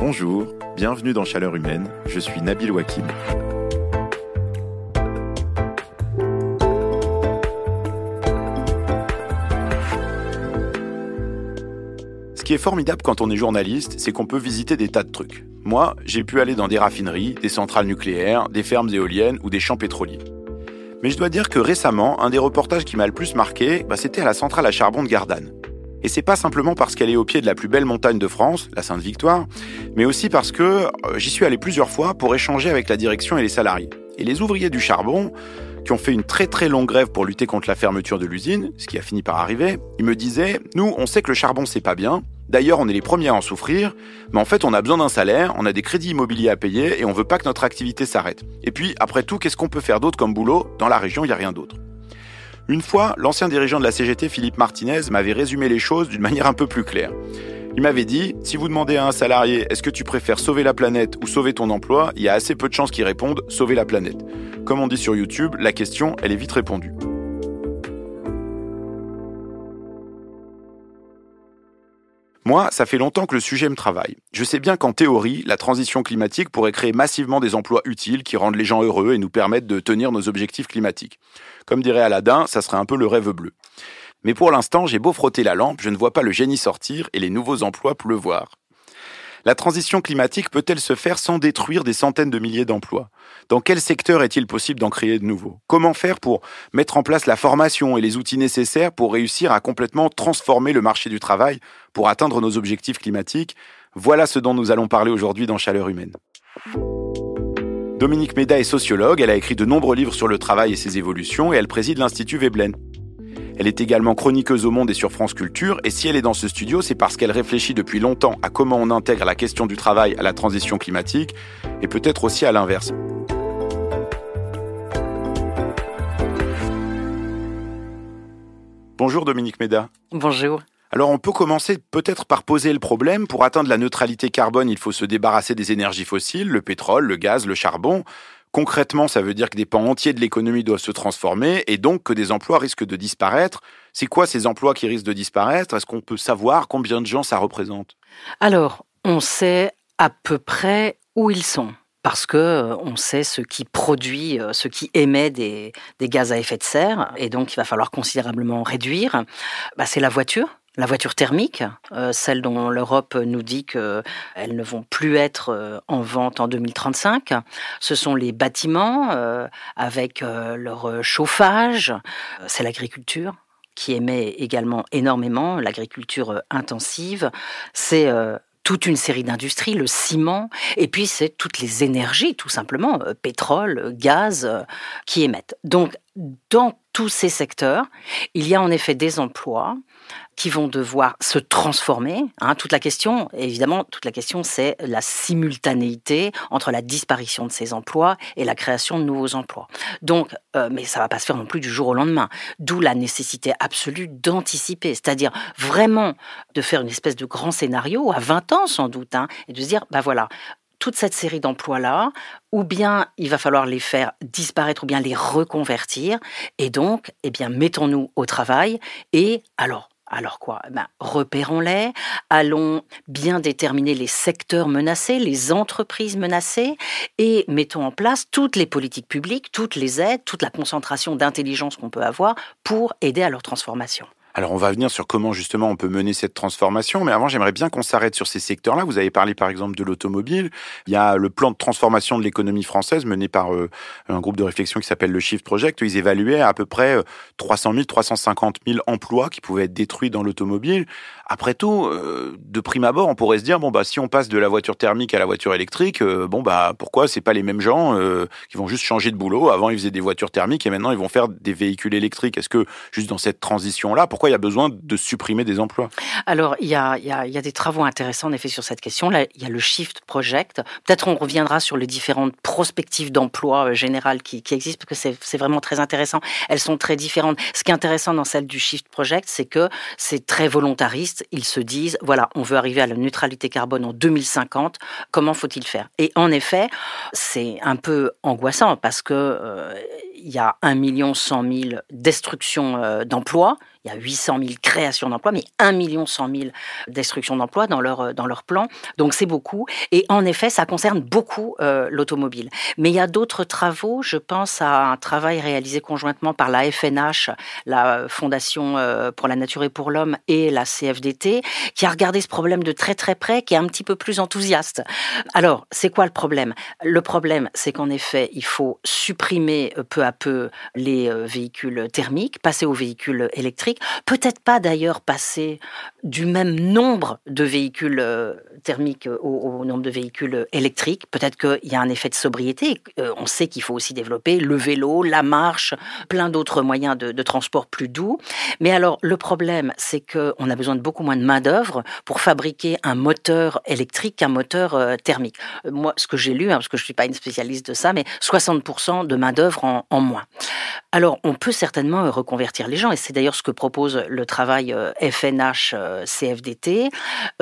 Bonjour, bienvenue dans Chaleur Humaine, je suis Nabil Wakim. Ce qui est formidable quand on est journaliste, c'est qu'on peut visiter des tas de trucs. Moi, j'ai pu aller dans des raffineries, des centrales nucléaires, des fermes éoliennes ou des champs pétroliers. Mais je dois dire que récemment, un des reportages qui m'a le plus marqué, bah, c'était à la centrale à charbon de Gardanne. Et c'est pas simplement parce qu'elle est au pied de la plus belle montagne de France, la Sainte-Victoire, mais aussi parce que euh, j'y suis allé plusieurs fois pour échanger avec la direction et les salariés. Et les ouvriers du charbon, qui ont fait une très très longue grève pour lutter contre la fermeture de l'usine, ce qui a fini par arriver, ils me disaient Nous, on sait que le charbon c'est pas bien, d'ailleurs on est les premiers à en souffrir, mais en fait on a besoin d'un salaire, on a des crédits immobiliers à payer et on veut pas que notre activité s'arrête. Et puis, après tout, qu'est-ce qu'on peut faire d'autre comme boulot? Dans la région, il n'y a rien d'autre. Une fois, l'ancien dirigeant de la CGT, Philippe Martinez, m'avait résumé les choses d'une manière un peu plus claire. Il m'avait dit, si vous demandez à un salarié est-ce que tu préfères sauver la planète ou sauver ton emploi, il y a assez peu de chances qu'il réponde sauver la planète. Comme on dit sur YouTube, la question, elle est vite répondue. Moi, ça fait longtemps que le sujet me travaille. Je sais bien qu'en théorie, la transition climatique pourrait créer massivement des emplois utiles qui rendent les gens heureux et nous permettent de tenir nos objectifs climatiques. Comme dirait Aladdin, ça serait un peu le rêve bleu. Mais pour l'instant, j'ai beau frotter la lampe, je ne vois pas le génie sortir et les nouveaux emplois pleuvoir. La transition climatique peut-elle se faire sans détruire des centaines de milliers d'emplois? Dans quel secteur est-il possible d'en créer de nouveaux? Comment faire pour mettre en place la formation et les outils nécessaires pour réussir à complètement transformer le marché du travail pour atteindre nos objectifs climatiques? Voilà ce dont nous allons parler aujourd'hui dans Chaleur humaine. Dominique Méda est sociologue, elle a écrit de nombreux livres sur le travail et ses évolutions et elle préside l'Institut Veblen. Elle est également chroniqueuse au Monde et sur France Culture et si elle est dans ce studio, c'est parce qu'elle réfléchit depuis longtemps à comment on intègre la question du travail à la transition climatique et peut-être aussi à l'inverse. Bonjour Dominique Méda. Bonjour. Alors on peut commencer peut-être par poser le problème. Pour atteindre la neutralité carbone, il faut se débarrasser des énergies fossiles, le pétrole, le gaz, le charbon. Concrètement, ça veut dire que des pans entiers de l'économie doivent se transformer et donc que des emplois risquent de disparaître. C'est quoi ces emplois qui risquent de disparaître? Est-ce qu'on peut savoir combien de gens ça représente? Alors, on sait à peu près où ils sont parce que euh, on sait ce qui produit, euh, ce qui émet des, gaz à effet de serre, et donc il va falloir considérablement réduire. Bah, c'est la voiture. La voiture thermique, euh, celle dont l'Europe nous dit qu'elles ne vont plus être en vente en 2035. Ce sont les bâtiments avec leur chauffage. C'est l'agriculture qui émet également énormément, l'agriculture intensive. C'est toute une série d'industries, le ciment, et puis c'est toutes les énergies, tout simplement, euh, pétrole, gaz, euh, qui émettent. Donc, dans tous ces secteurs, il y a en effet des emplois qui vont devoir se transformer. Hein. Toute la question, évidemment, toute la question, c'est la simultanéité entre la disparition de ces emplois et la création de nouveaux emplois. Donc, euh, mais ça va pas se faire non plus du jour au lendemain. D'où la nécessité absolue d'anticiper, c'est-à-dire vraiment de faire une espèce de grand scénario à 20 ans sans doute, hein, et de se dire, bah voilà, toute cette série d'emplois-là, ou bien il va falloir les faire disparaître, ou bien les reconvertir. Et donc, eh bien, mettons-nous au travail. Et alors, alors quoi? Eh ben, Repérons-les, allons bien déterminer les secteurs menacés, les entreprises menacées, et mettons en place toutes les politiques publiques, toutes les aides, toute la concentration d'intelligence qu'on peut avoir pour aider à leur transformation. Alors on va venir sur comment justement on peut mener cette transformation, mais avant j'aimerais bien qu'on s'arrête sur ces secteurs-là. Vous avez parlé par exemple de l'automobile. Il y a le plan de transformation de l'économie française mené par euh, un groupe de réflexion qui s'appelle le Shift Project. Ils évaluaient à peu près 300 000, 350 000 emplois qui pouvaient être détruits dans l'automobile. Après tout, euh, de prime abord, on pourrait se dire bon bah si on passe de la voiture thermique à la voiture électrique, euh, bon bah pourquoi c'est pas les mêmes gens qui vont juste changer de boulot? Avant ils faisaient des voitures thermiques et maintenant ils vont faire des véhicules électriques. Est-ce que juste dans cette transition-là, pourquoi il y a besoin de supprimer des emplois? Alors, il y, a, il, y a, des travaux intéressants en effet sur cette question. Là, il y a le Shift Project. Peut-être on reviendra sur les différentes prospectives d'emploi euh, générales qui, existent, parce que c'est vraiment très intéressant. Elles sont très différentes. Ce qui est intéressant dans celle du Shift Project, c'est que c'est très volontariste. Ils se disent, voilà, on veut arriver à la neutralité carbone en 2050. Comment faut-il faire? Et en effet, c'est un peu angoissant parce que... Euh, il y a 1 million 100 000 destructions d'emplois, il y a 800 000 créations d'emplois, mais 1 million 100 000 destructions d'emplois dans leur, dans leur plan. Donc c'est beaucoup. Et en effet, ça concerne beaucoup euh, l'automobile. Mais il y a d'autres travaux. Je pense à un travail réalisé conjointement par la FNH, la Fondation euh, pour la nature et pour l'homme, et la CFDT, qui a regardé ce problème de très très près, qui est un petit peu plus enthousiaste. Alors, c'est quoi le problème? Le problème, c'est qu'en effet, il faut supprimer euh, peu à peu les véhicules thermiques, passer aux véhicules électriques. Peut-être pas d'ailleurs passer du même nombre de véhicules euh, thermiques au, nombre de véhicules électriques. Peut-être qu'il y a un effet de sobriété. Euh, on sait qu'il faut aussi développer le vélo, la marche, plein d'autres moyens de, transport plus doux. Mais alors, le problème, c'est qu'on a besoin de beaucoup moins de main-d'œuvre pour fabriquer un moteur électrique qu'un moteur euh, thermique. Moi, ce que j'ai lu, hein, parce que je ne suis pas une spécialiste de ça, mais 60% de main-d'œuvre en, en moins. Alors, on peut certainement reconvertir les gens, et c'est d'ailleurs ce que propose le travail FNH-CFDT. Euh,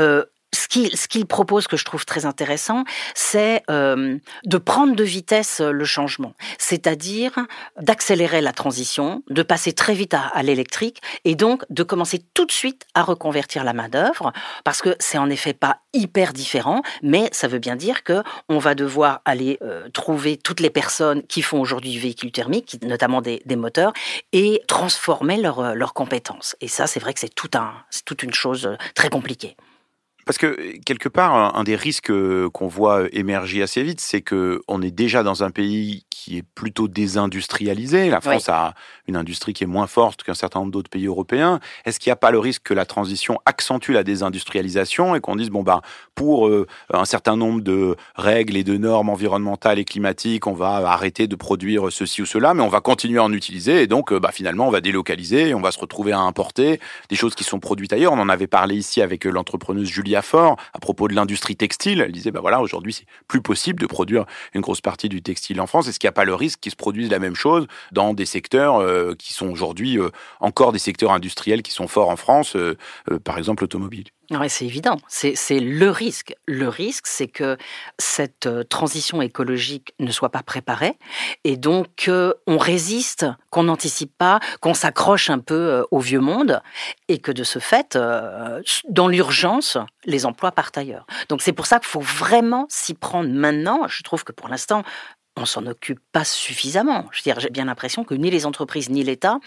euh, ce qu'il propose que je trouve très intéressant, c'est euh, de prendre de vitesse le changement, c'est-à-dire d'accélérer la transition, de passer très vite à, l'électrique et donc de commencer tout de suite à reconvertir la main d'œuvre, parce que c'est en effet pas hyper différent, mais ça veut bien dire que on va devoir aller trouver toutes les personnes qui font aujourd'hui du véhicule thermique, notamment des, moteurs, et transformer leurs compétences. Et ça, c'est vrai que c'est tout un, c'est toute une chose très compliquée. Parce que quelque part, un des risques qu'on voit émerger assez vite, c'est que on est déjà dans un pays qui est plutôt désindustrialisé. La France a une industrie qui est moins forte qu'un certain nombre d'autres pays européens. Est-ce qu'il n'y a pas le risque que la transition accentue la désindustrialisation et qu'on dise bon bah pour euh, un certain nombre de règles et de normes environnementales et climatiques, on va arrêter de produire ceci ou cela, mais on va continuer à en utiliser et donc euh, bah, finalement on va délocaliser, et on va se retrouver à importer des choses qui sont produites ailleurs. On en avait parlé ici avec euh, l'entrepreneuse Julia fort à propos de l'industrie textile. Elle disait, bah voilà, aujourd'hui, c'est plus possible de produire une grosse partie du textile en France. Est-ce qu'il n'y a pas le risque qu'il se produise la même chose dans des secteurs euh, qui sont aujourd'hui euh, encore des secteurs industriels qui sont forts en France, euh, par exemple l'automobile? Oui, c'est évident. C'est le risque. Le risque, c'est que cette euh, transition écologique ne soit pas préparée et donc qu'on résiste, qu'on n'anticipe pas, qu'on s'accroche un peu euh, au vieux monde et que de ce fait, euh, dans l'urgence, les emplois partent ailleurs. Donc c'est pour ça qu'il faut vraiment s'y prendre maintenant. Je trouve que pour l'instant, on s'en occupe pas suffisamment. Je veux dire, j'ai bien l'impression que ni les entreprises ni l'État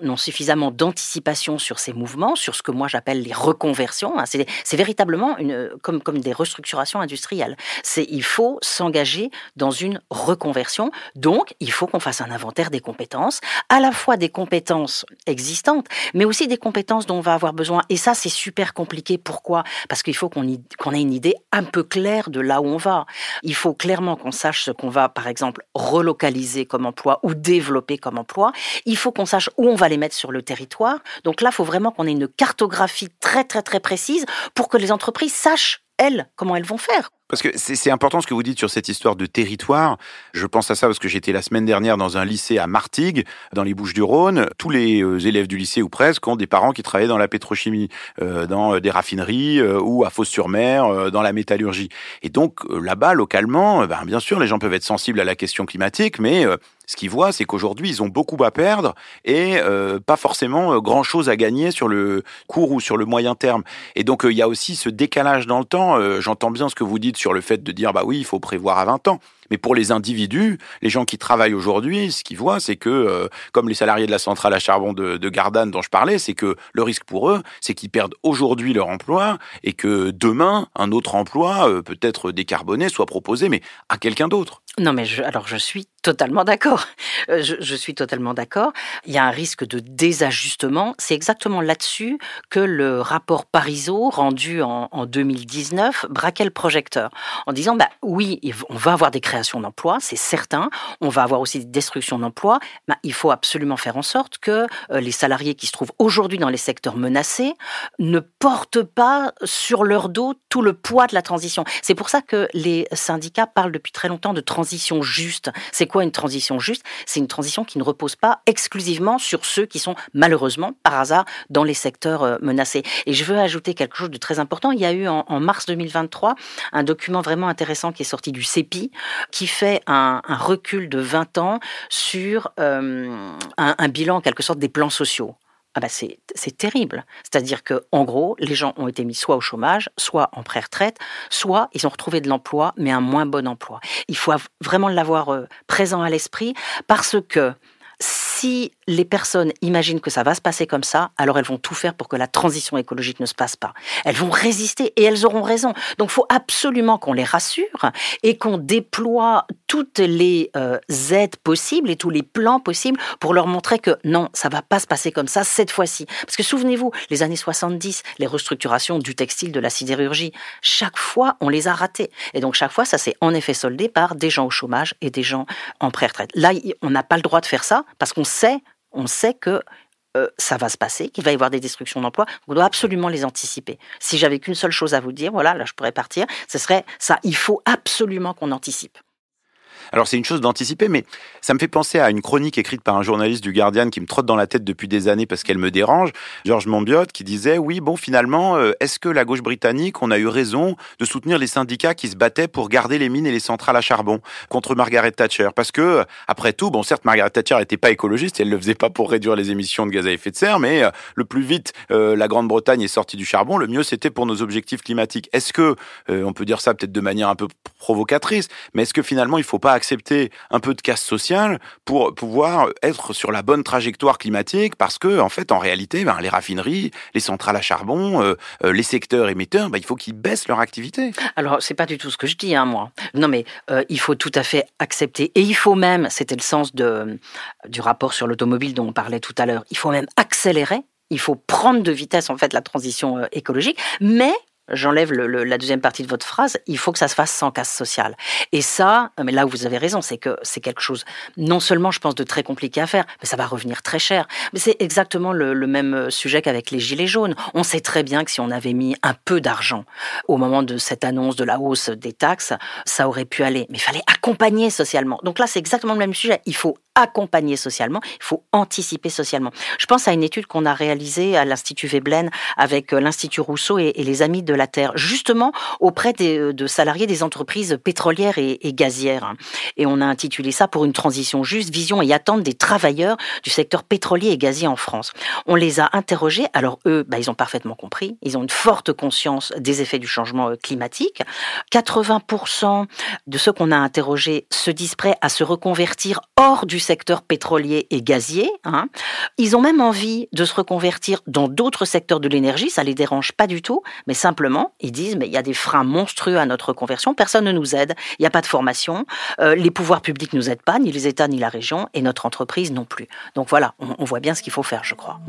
n'ont suffisamment d'anticipation sur ces mouvements, sur ce que moi j'appelle les reconversions. Hein. C'est véritablement une, comme, comme des restructurations industrielles. Il faut s'engager dans une reconversion. Donc, il faut qu'on fasse un inventaire des compétences, à la fois des compétences existantes, mais aussi des compétences dont on va avoir besoin. Et ça, c'est super compliqué. Pourquoi? Parce qu'il faut qu'on ait une idée un peu claire de là où on va. Il faut clairement qu'on sache ce qu'on va, par exemple, relocaliser comme emploi ou développer comme emploi, il faut qu'on sache où on va les mettre sur le territoire. Donc là, il faut vraiment qu'on ait une cartographie très, très, très précise pour que les entreprises sachent, elles, comment elles vont faire. Parce que c'est important ce que vous dites sur cette histoire de territoire. Je pense à ça parce que j'étais la semaine dernière dans un lycée à Martigues, dans les Bouches-du-Rhône. Tous les euh, élèves du lycée ou presque ont des parents qui travaillent dans la pétrochimie, euh, dans euh, des raffineries ou à Fos-sur-Mer, dans la métallurgie. Et donc là-bas, localement, ben, bien sûr, les gens peuvent être sensibles à la question climatique, mais ce qu'ils voient, c'est qu'aujourd'hui, ils ont beaucoup à perdre et pas forcément grand-chose à gagner sur le court ou sur le moyen terme. Et donc, il y a aussi ce décalage dans le temps. J'entends bien ce que vous dites sur le fait de dire bah oui, il faut prévoir à 20 ans. Mais pour les individus, les gens qui travaillent aujourd'hui, ce qu'ils voient, c'est que, euh, comme les salariés de la centrale à charbon de, de Gardanne dont je parlais, c'est que le risque pour eux, c'est qu'ils perdent aujourd'hui leur emploi et que demain, un autre emploi, euh, peut-être décarboné, soit proposé, mais à quelqu'un d'autre. Non, mais alors je suis totalement d'accord. Euh, je, suis totalement d'accord. Il y a un risque de désajustement. C'est exactement là-dessus que le rapport Parisot, rendu en, en 2019, braquait le projecteur en disant bah oui, on va avoir des créations d'emplois, c'est certain. On va avoir aussi des destructions d'emplois. Ben, il faut absolument faire en sorte que euh, les salariés qui se trouvent aujourd'hui dans les secteurs menacés ne portent pas sur leur dos tout le poids de la transition. C'est pour ça que les syndicats parlent depuis très longtemps de transition juste. C'est quoi une transition juste? C'est une transition qui ne repose pas exclusivement sur ceux qui sont malheureusement, par hasard, dans les secteurs euh, menacés. Et je veux ajouter quelque chose de très important. Il y a eu en, mars 2023 un document vraiment intéressant qui est sorti du CEPI, qui fait un, recul de 20 ans sur euh, un, bilan en quelque sorte des plans sociaux. Ah bah c'est terrible. C'est-à-dire que en gros, les gens ont été mis soit au chômage, soit en pré-retraite, soit ils ont retrouvé de l'emploi, mais un moins bon emploi. Il faut vraiment l'avoir euh, présent à l'esprit parce que si les personnes imaginent que ça va se passer comme ça, alors elles vont tout faire pour que la transition écologique ne se passe pas. Elles vont résister et elles auront raison. Donc il faut absolument qu'on les rassure et qu'on déploie toutes les euh, aides possibles et tous les plans possibles pour leur montrer que non, ça va pas se passer comme ça cette fois-ci. Parce que souvenez-vous, les années 70, les restructurations du textile, de la sidérurgie, chaque fois on les a ratées. Et donc chaque fois ça s'est en effet soldé par des gens au chômage et des gens en pré-retraite. Là, on n'a pas le droit de faire ça parce qu'on sait on sait que euh, ça va se passer, qu'il va y avoir des destructions d'emplois. On doit absolument les anticiper. Si j'avais qu'une seule chose à vous dire, voilà, là je pourrais partir, ce serait ça. Il faut absolument qu'on anticipe. Alors c'est une chose d'anticiper, mais ça me fait penser à une chronique écrite par un journaliste du Guardian qui me trotte dans la tête depuis des années parce qu'elle me dérange, Georges Monbiot, qui disait oui bon finalement euh, est-ce que la gauche britannique on a eu raison de soutenir les syndicats qui se battaient pour garder les mines et les centrales à charbon contre Margaret Thatcher? Parce que après tout bon certes Margaret Thatcher n'était pas écologiste, elle le faisait pas pour réduire les émissions de gaz à effet de serre, mais euh, le plus vite euh, la Grande-Bretagne est sortie du charbon, le mieux c'était pour nos objectifs climatiques. Est-ce que on peut dire ça peut-être de manière un peu provocatrice, mais est-ce que finalement il faut pas accepter un peu de casse sociale pour pouvoir être sur la bonne trajectoire climatique parce que en fait en réalité ben, les raffineries, les centrales à charbon, euh, euh, les secteurs émetteurs, ben, il faut qu'ils baissent leur activité. Alors c'est pas du tout ce que je dis hein, moi. Non mais euh, il faut tout à fait accepter et il faut même, c'était le sens de, du rapport sur l'automobile dont on parlait tout à l'heure, il faut même accélérer il faut prendre de vitesse en fait la transition écologique, mais j'enlève la deuxième partie de votre phrase, il faut que ça se fasse sans casse sociale. Et ça, mais là où vous avez raison, c'est que c'est quelque chose, non seulement je pense de très compliqué à faire, mais ça va revenir très cher. Mais c'est exactement le, même sujet qu'avec les gilets jaunes. On sait très bien que si on avait mis un peu d'argent au moment de cette annonce de la hausse des taxes, ça aurait pu aller. Mais il fallait accompagner socialement. Donc là, c'est exactement le même sujet. Il faut accompagner socialement, il faut anticiper socialement. Je pense à une étude qu'on a réalisée à l'Institut Veblen avec euh, l'Institut Rousseau et, les Amis de la Terre, justement auprès euh, de salariés des entreprises pétrolières et, gazières. Et on a intitulé ça pour une transition juste, vision et attente des travailleurs du secteur pétrolier et gazier en France. On les a interrogés, alors eux, bah, ils ont parfaitement compris, ils ont une forte conscience des effets du changement euh, climatique. 80% de ceux qu'on a interrogés se disent prêts à se reconvertir hors du secteur pétrolier et gazier. Hein. Ils ont même envie de se reconvertir dans d'autres secteurs de l'énergie, ça les dérange pas du tout, mais simplement, ils disent, mais il y a des freins monstrueux à notre conversion, personne ne nous aide, il n'y a pas de formation, euh, les pouvoirs publics ne nous aident pas, ni les États, ni la région, et notre entreprise non plus. Donc voilà, on voit bien ce qu'il faut faire, je crois.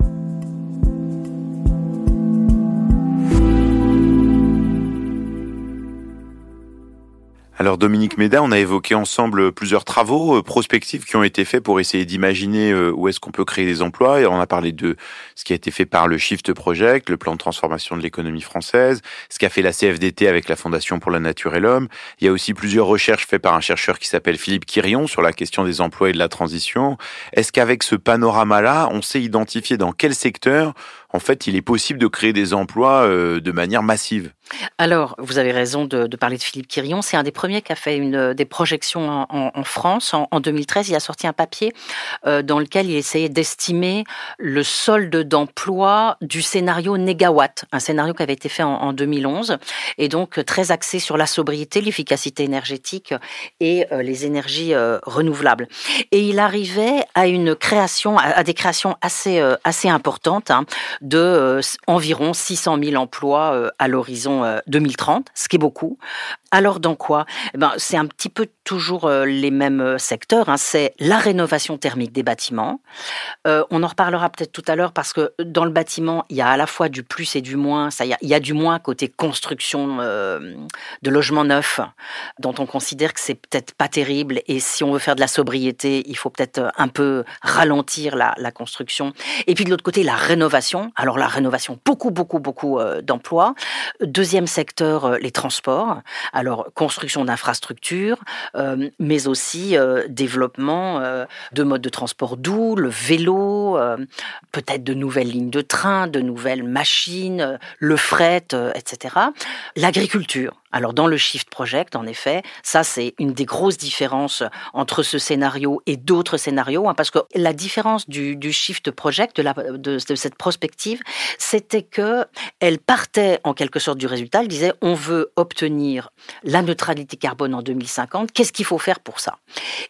Alors Dominique Méda, on a évoqué ensemble plusieurs travaux euh, prospectifs qui ont été faits pour essayer d'imaginer euh, où est-ce qu'on peut créer des emplois. Et on a parlé de ce qui a été fait par le Shift Project, le plan de transformation de l'économie française, ce qu'a fait la CFDT avec la Fondation pour la Nature et l'Homme. Il y a aussi plusieurs recherches faites par un chercheur qui s'appelle Philippe Quirion sur la question des emplois et de la transition. Est-ce qu'avec ce panorama-là, on sait identifier dans quel secteur en fait, il est possible de créer des emplois euh, de manière massive. Alors, vous avez raison de, parler de Philippe Quirion. C'est un des premiers qui a fait une, des projections en, France. En, 2013, il a sorti un papier euh, dans lequel il essayait d'estimer le solde d'emploi du scénario Négawatt, un scénario qui avait été fait en, 2011 et donc très axé sur la sobriété, l'efficacité énergétique et euh, les énergies renouvelables. Et il arrivait à une création, à, des créations assez assez importantes. Hein, de euh, environ 600 000 emplois euh, à l'horizon 2030, euh, ce qui est beaucoup. Alors dans quoi? Eh ben, C'est un petit peu toujours les mêmes secteurs. Hein. C'est la rénovation thermique des bâtiments. on en reparlera peut-être tout à l'heure parce que dans le bâtiment, il y a à la fois du plus et du moins. Il, y a, du moins côté construction de logements neufs, dont on considère que c'est peut-être pas terrible. Et si on veut faire de la sobriété, il faut peut-être un peu ralentir la construction. Et puis de l'autre côté, la rénovation. Alors la rénovation, beaucoup, beaucoup, beaucoup euh, d'emplois. Deuxième secteur, euh, les transports. Alors construction d'infrastructures, euh, mais aussi développement de modes de transport doux, le vélo, peut-être de nouvelles lignes de train, de nouvelles machines, le fret, etc. L'agriculture. Alors dans le Shift Project, en effet, ça c'est une des grosses différences entre ce scénario et d'autres scénarios, hein, parce que la différence du, Shift Project, de, de, cette prospective, c'était que elle partait en quelque sorte du résultat. Elle disait on veut obtenir la neutralité carbone en 2050. Qu'est-ce qu'il faut faire pour ça?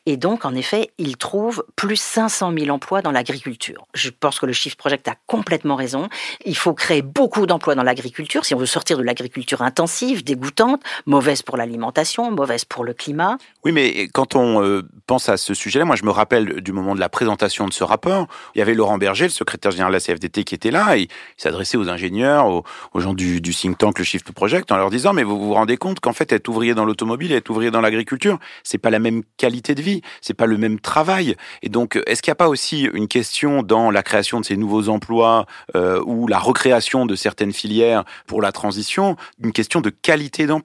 Et donc en effet, il trouve plus 500 000 emplois dans l'agriculture. Je pense que le Shift Project a complètement raison. Il faut créer beaucoup d'emplois dans l'agriculture si on veut sortir de l'agriculture intensive, dégoûtante mauvaise pour l'alimentation, mauvaise pour le climat. Oui, mais quand on euh, pense à ce sujet-là, moi je me rappelle du moment de la présentation de ce rapport, il y avait Laurent Berger, le secrétaire général de la CFDT, qui était là, et il s'adressait aux ingénieurs, aux, gens du, du, think tank, le Shift Project, en leur disant, mais vous vous rendez compte qu'en fait, être ouvrier dans l'automobile être ouvrier dans l'agriculture, c'est pas la même qualité de vie, c'est pas le même travail. Et donc, est-ce qu'il n'y a pas aussi une question dans la création de ces nouveaux emplois euh, ou la recréation de certaines filières pour la transition, une question de qualité d'emploi?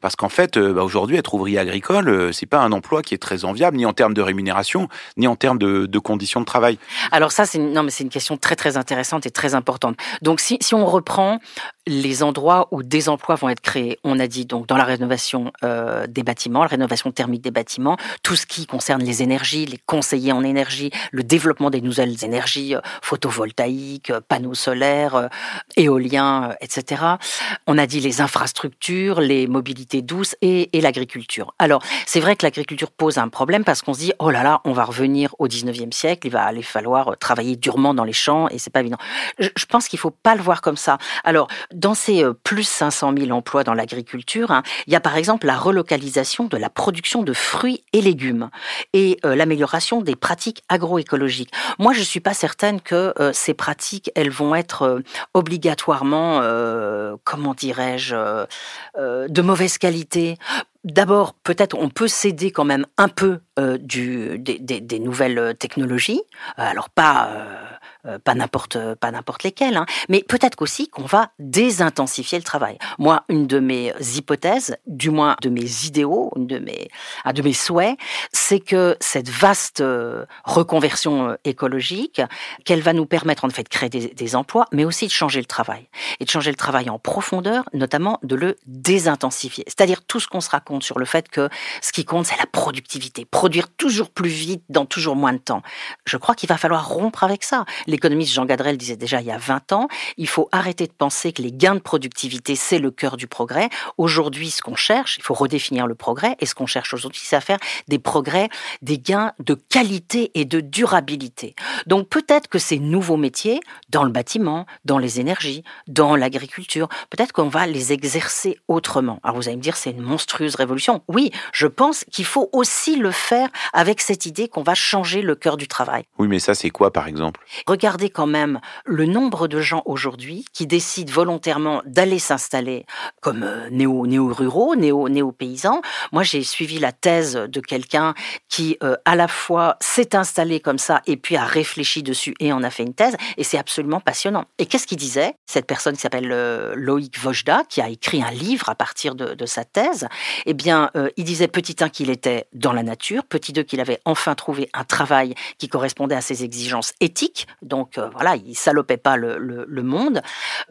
Parce qu'en fait, euh, bah, aujourd'hui, être ouvrier agricole, euh, c'est pas un emploi qui est très enviable, ni en termes de rémunération, ni en termes de, conditions de travail. Alors ça, c'est non, mais c'est une question très très intéressante et très importante. Donc si, si on reprend les endroits où des emplois vont être créés. On a dit donc dans la rénovation euh, des bâtiments, la rénovation thermique des bâtiments, tout ce qui concerne les énergies, les conseillers en énergie, le développement des nouvelles énergies euh, photovoltaïques, panneaux solaires, éoliens, etc. On a dit les infrastructures, les mobilités douces et, l'agriculture. Alors c'est vrai que l'agriculture pose un problème parce qu'on se dit oh là là, on va revenir au 19e siècle, il va aller falloir travailler durement dans les champs et c'est pas évident. Je, pense qu'il faut pas le voir comme ça. Alors dans ces euh, plus 500 000 emplois dans l'agriculture, hein, il y a par exemple la relocalisation de la production de fruits et légumes et euh, l'amélioration des pratiques agroécologiques. Moi, je suis pas certaine que euh, ces pratiques, elles vont être obligatoirement, comment dirais-je, de mauvaise qualité. D'abord, peut-être on peut céder quand même un peu du, des, des, nouvelles technologies. Alors pas euh, pas n'importe pas n'importe lesquels, hein. mais peut-être qu'aussi qu'on va désintensifier le travail. Moi, une de mes hypothèses, du moins de mes idéaux, une de mes un de mes souhaits, c'est que cette vaste euh, reconversion euh, écologique, qu'elle va nous permettre en fait de créer des emplois, mais aussi de changer le travail et de changer le travail en profondeur, notamment de le désintensifier. C'est-à-dire tout ce qu'on se raconte sur le fait que ce qui compte, c'est la productivité, produire toujours plus vite dans toujours moins de temps. Je crois qu'il va falloir rompre avec ça. L'économiste Jean Gadrel disait déjà il y a 20 ans, il faut arrêter de penser que les gains de productivité, c'est le cœur du progrès. Aujourd'hui, ce qu'on cherche, il faut redéfinir le progrès, et ce qu'on cherche aujourd'hui, c'est à faire des progrès, des gains de qualité et de durabilité. Donc peut-être que ces nouveaux métiers, dans le bâtiment, dans les énergies, dans l'agriculture, peut-être qu'on va les exercer autrement. Alors vous allez me dire, c'est une monstrueuse révolution. Oui, je pense qu'il faut aussi le faire avec cette idée qu'on va changer le cœur du travail. Oui, mais ça, c'est quoi, par exemple? Regardez quand même le nombre de gens aujourd'hui qui décident volontairement d'aller s'installer comme euh, néo, néo-ruraux, néo, néo-paysans. Moi, j'ai suivi la thèse de quelqu'un qui, euh, à la fois, s'est installé comme ça et puis a réfléchi dessus et en a fait une thèse. Et c'est absolument passionnant. Et qu'est-ce qu'il disait Cette personne qui s'appelle euh, Loïc Vojda, qui a écrit un livre à partir de, de sa thèse, eh bien, il disait petit un qu'il était dans la nature, petit deux qu'il avait enfin trouvé un travail qui correspondait à ses exigences éthiques, donc euh, voilà, il salopait pas le monde,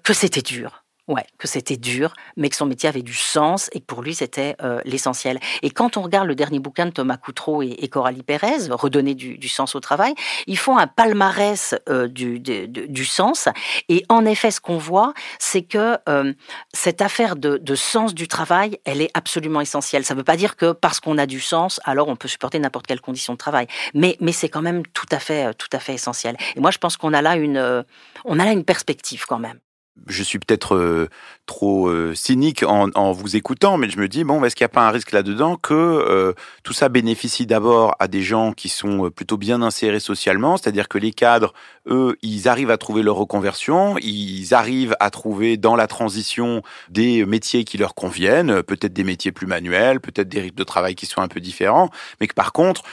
que c'était dur. Ouais, que c'était dur, mais que son métier avait du sens et que pour lui c'était euh, l'essentiel. Et quand on regarde le dernier bouquin de Thomas Coutreau et, Coralie Pérez, Redonner du, sens au travail, ils font un palmarès euh, du, du, sens. Et en effet, ce qu'on voit, c'est que euh, cette affaire de, de, sens du travail, elle est absolument essentielle. Ça ne veut pas dire que parce qu'on a du sens, alors on peut supporter n'importe quelle condition de travail. Mais, mais c'est quand même tout à fait, tout à fait essentiel. Et moi, je pense qu'on a là une, on a là une perspective quand même. Je suis peut-être euh, trop euh, cynique en, en, vous écoutant, mais je me dis, bon, est-ce qu'il n'y a pas un risque là-dedans que euh, tout ça bénéficie d'abord à des gens qui sont plutôt bien insérés socialement, c'est-à-dire que les cadres, eux, ils arrivent à trouver leur reconversion, ils arrivent à trouver dans la transition des métiers qui leur conviennent, peut-être des métiers plus manuels, peut-être des rythmes de travail qui sont un peu différents, mais que par contre,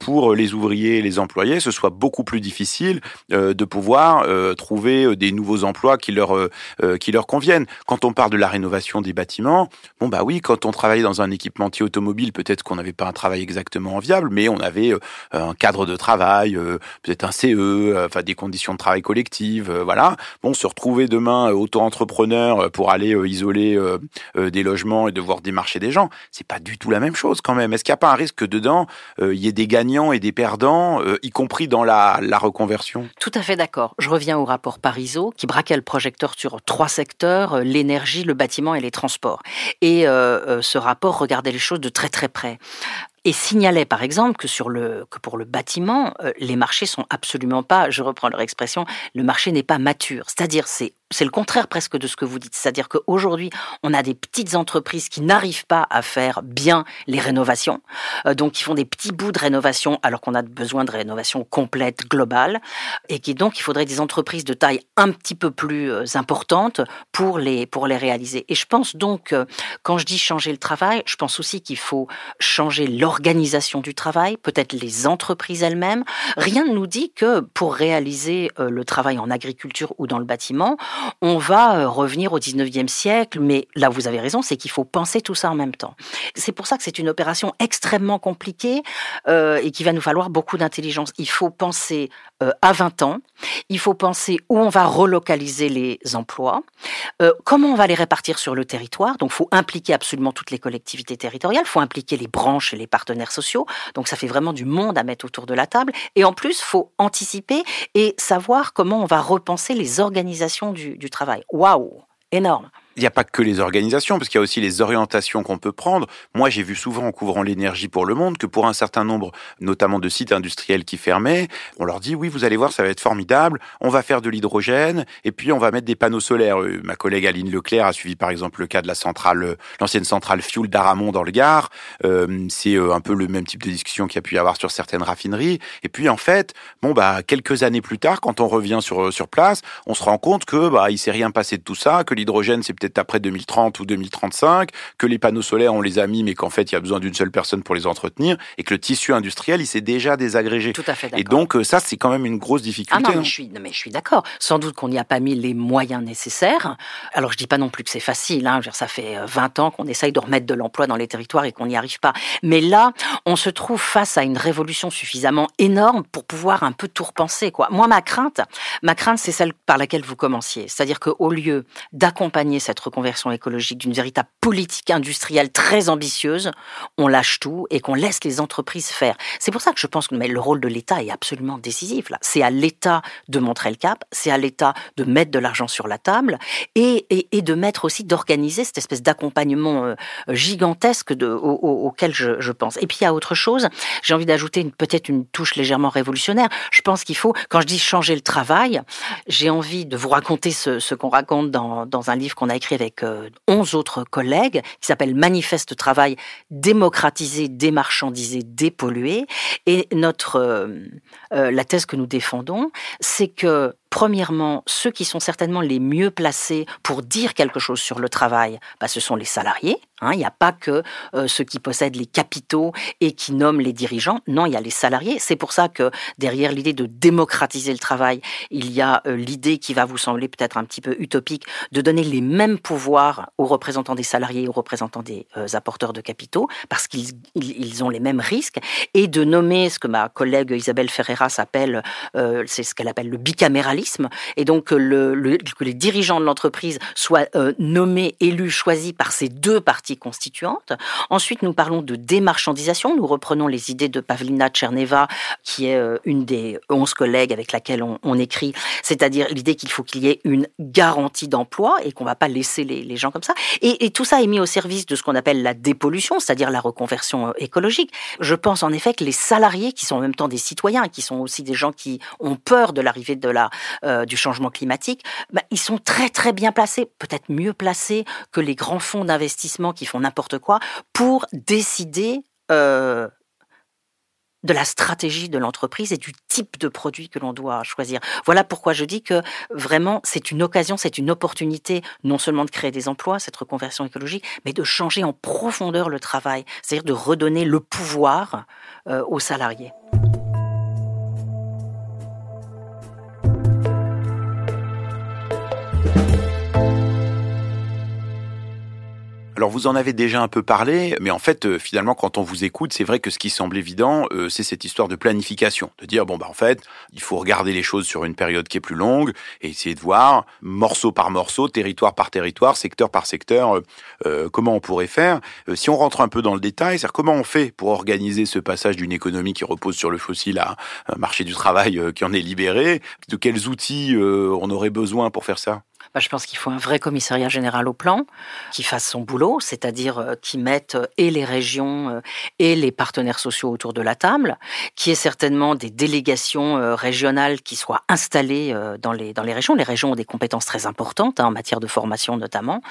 pour les ouvriers et les employés, ce soit beaucoup plus difficile de pouvoir trouver des nouveaux emplois qui leur euh, qui leur conviennent. Quand on parle de la rénovation des bâtiments, bon bah oui, quand on travaillait dans un équipementier automobile, peut-être qu'on n'avait pas un travail exactement viable, mais on avait euh, un cadre de travail, euh, peut-être un CE, enfin des conditions de travail collectives, voilà. Bon, se retrouver demain auto-entrepreneur pour aller isoler des logements et devoir démarcher des gens, c'est pas du tout la même chose quand même. Est-ce qu'il n'y a pas un risque que dedans il y ait des gagnants et des perdants, y compris dans la, la reconversion? Tout à fait d'accord. Je reviens au rapport Parisot qui braquait le projecteur sur trois secteurs, euh, l'énergie, le bâtiment et les transports. Et euh, euh, ce rapport regardait les choses de très très près et signalait par exemple que sur le que pour le bâtiment les marchés sont absolument pas je reprends leur expression le marché n'est pas mature c'est-à-dire c'est c'est le contraire presque de ce que vous dites. C'est-à-dire qu'aujourd'hui, on a des petites entreprises qui n'arrivent pas à faire bien les rénovations, euh, donc qui font des petits bouts de rénovation alors qu'on a besoin de rénovation complète, globale, et qui donc il faudrait des entreprises de taille un petit peu plus euh, importante pour les pour les réaliser. Et je pense donc, quand je dis changer le travail, je pense aussi qu'il faut changer l'organisation du travail, peut-être les entreprises elles-mêmes. Rien ne nous dit que pour réaliser euh, le travail en agriculture ou dans le bâtiment, on va euh, revenir au 19e siècle, mais là vous avez raison, c'est qu'il faut penser tout ça en même temps. C'est pour ça que c'est une opération extrêmement compliquée euh, et qui va nous falloir beaucoup d'intelligence. Il faut penser euh, à 20 ans, il faut penser où on va relocaliser les emplois, comment on va les répartir sur le territoire, donc il faut impliquer absolument toutes les collectivités territoriales, il faut impliquer les branches et les partenaires sociaux, donc ça fait vraiment du monde à mettre autour de la table, et en plus, il faut anticiper et savoir comment on va repenser les organisations du, du travail. Waouh, énorme il n'y a pas que les organisations, parce qu'il y a aussi les orientations qu'on peut prendre. Moi, j'ai vu souvent en couvrant l'énergie pour le monde que pour un certain nombre, notamment de sites industriels qui fermaient, on leur dit oui, vous allez voir, ça va être formidable, on va faire de l'hydrogène et puis on va mettre des panneaux solaires. Euh, ma collègue Aline Leclerc a suivi par exemple le cas de la centrale, euh, l'ancienne centrale Fuel d'Aramon dans le Gard. Euh, c'est un peu le même type de discussion qu'il y a pu y avoir sur certaines raffineries. Et puis en fait, bon bah quelques années plus tard, quand on revient sur sur place, on se rend compte que bah il s'est rien passé de tout ça, que l'hydrogène c'est peut-être après 2030 ou 2035, que les panneaux solaires, on les a mis, mais qu'en fait, il y a besoin d'une seule personne pour les entretenir, et que le tissu industriel, il s'est déjà désagrégé. Tout à fait Et donc, euh, ça, c'est quand même une grosse difficulté. Ah non, mais je suis, mais je suis d'accord. Sans doute qu'on n'y a pas mis les moyens nécessaires. Alors, je dis pas non plus que c'est facile. Hein. Ça fait 20 euh, ans qu'on essaye de remettre de l'emploi dans les territoires et qu'on n'y arrive pas. Mais là, on se trouve face à une révolution suffisamment énorme pour pouvoir un peu tout repenser. Quoi. Moi, ma crainte, ma crainte, c'est celle par laquelle vous commenciez. C'est-à-dire qu'au lieu d'accompagner cette reconversion écologique, d'une véritable politique industrielle très ambitieuse, on lâche tout et qu'on laisse les entreprises faire. C'est pour ça que je pense que mais le rôle de l'État est absolument décisif. C'est à l'État de montrer le cap, c'est à l'État de mettre de l'argent sur la table et, et, de mettre aussi d'organiser cette espèce d'accompagnement euh, gigantesque auquel je, pense. Et puis il y a autre chose. J'ai envie d'ajouter peut-être une touche légèrement révolutionnaire. Je pense qu'il faut, quand je dis changer le travail, j'ai envie de vous raconter ce, ce qu'on raconte dans, dans un livre qu'on a écrit avec avec 11 autres collègues qui s'appelle Manifeste Travail démocratiser, démarchandiser, dépolluer. Et euh, euh, la thèse que nous défendons, c'est que Premièrement, ceux qui sont certainement les mieux placés pour dire quelque chose sur le travail, bah, ce sont les salariés. Hein. Il n'y a pas que euh, ceux qui possèdent les capitaux et qui nomment les dirigeants. Non, il y a les salariés. C'est pour ça que derrière l'idée de démocratiser le travail, il y a euh, l'idée qui va vous sembler peut-être un petit peu utopique de donner les mêmes pouvoirs aux représentants des salariés et aux représentants des euh, apporteurs de capitaux, parce qu'ils ils ont les mêmes risques, et de nommer ce que ma collègue Isabelle Ferreira s'appelle, c'est ce qu'elle appelle le bicaméralisme et donc le, que les dirigeants de l'entreprise soient euh, nommés, élus, choisis par ces deux parties constituantes. Ensuite, nous parlons de démarchandisation. Nous reprenons les idées de Pavlina Tcherneva, qui est euh, une des onze collègues avec laquelle on, écrit, c'est-à-dire l'idée qu'il faut qu'il y ait une garantie d'emploi et qu'on ne va pas laisser les, gens comme ça. Et, tout ça est mis au service de ce qu'on appelle la dépollution, c'est-à-dire la reconversion euh, écologique. Je pense en effet que les salariés, qui sont en même temps des citoyens, qui sont aussi des gens qui ont peur de l'arrivée de la du changement climatique, bah, ils sont très très bien placés, peut-être mieux placés que les grands fonds d'investissement qui font n'importe quoi pour décider de la stratégie de l'entreprise et du type de produit que l'on doit choisir. Voilà pourquoi je dis que vraiment c'est une occasion, c'est une opportunité non seulement de créer des emplois, cette reconversion écologique, mais de changer en profondeur le travail, c'est-à-dire de redonner le pouvoir euh, aux salariés. Alors vous en avez déjà un peu parlé, mais en fait euh, finalement quand on vous écoute, c'est vrai que ce qui semble évident, euh, c'est cette histoire de planification, de dire bon bah en fait il faut regarder les choses sur une période qui est plus longue et essayer de voir morceau par morceau, territoire par territoire, secteur par secteur, euh, comment on pourrait faire. si on rentre un peu dans le détail, c'est comment on fait pour organiser ce passage d'une économie qui repose sur le fossile à un marché du travail qui en est libéré, de quels outils on aurait besoin pour faire ça? Bah, je pense qu'il faut un vrai commissariat général au plan qui fasse son boulot, c'est-à-dire euh, qui mette euh, et les régions euh, et les partenaires sociaux autour de la table, qui ait certainement des délégations régionales qui soient installées dans les, dans les régions. Les régions ont des compétences très importantes hein, en matière de formation notamment.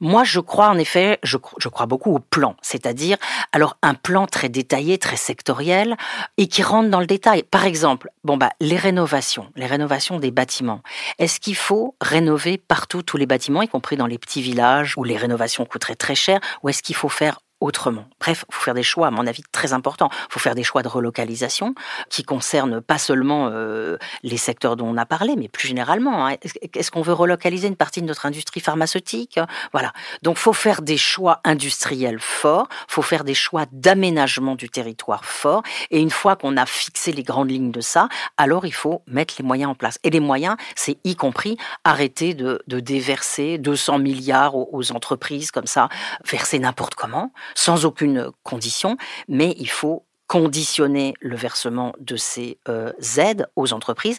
Moi, je crois en effet, je, je crois beaucoup au plan, c'est-à-dire alors un plan très détaillé, très sectoriel et qui rentre dans le détail. Par exemple, bon bah les rénovations, les rénovations des bâtiments. Est-ce qu'il faut rénover partout tous les bâtiments, y compris dans les petits villages où les rénovations coûteraient très cher, ou est-ce qu'il faut faire autrement. Bref, il faut faire des choix, à mon avis, très importants. Il faut faire des choix de relocalisation qui concernent pas seulement euh, les secteurs dont on a parlé, mais plus généralement. Hein. Est-ce qu'on veut relocaliser une partie de notre industrie pharmaceutique Voilà. Donc, faut faire des choix industriels forts, faut faire des choix d'aménagement du territoire forts. Et une fois qu'on a fixé les grandes lignes de ça, alors il faut mettre les moyens en place. Et les moyens, c'est y compris arrêter de, déverser 200 milliards aux entreprises comme ça, verser n'importe comment sans aucune condition, mais il faut conditionner le versement de ces euh, aides aux entreprises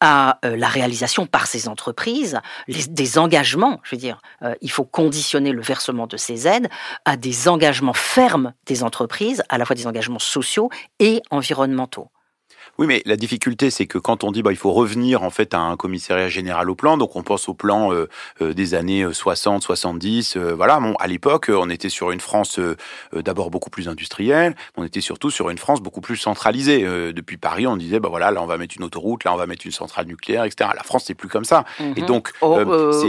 à euh, la réalisation par ces entreprises des engagements. Je veux dire, euh, il faut conditionner le versement de ces aides à des engagements fermes des entreprises, à la fois des engagements sociaux et environnementaux. Oui, mais la difficulté, c'est que quand on dit bah, il faut revenir en fait à un commissariat général au plan, donc on pense au plan euh, euh, des années 60, euh, 70. voilà, bon, à l'époque, on était sur une France d'abord beaucoup plus industrielle, on était surtout sur une France beaucoup plus centralisée. depuis Paris, on disait bah voilà, là on va mettre une autoroute, là on va mettre une centrale nucléaire, etc. La France, c'est plus comme ça. Et mhm. donc, oh,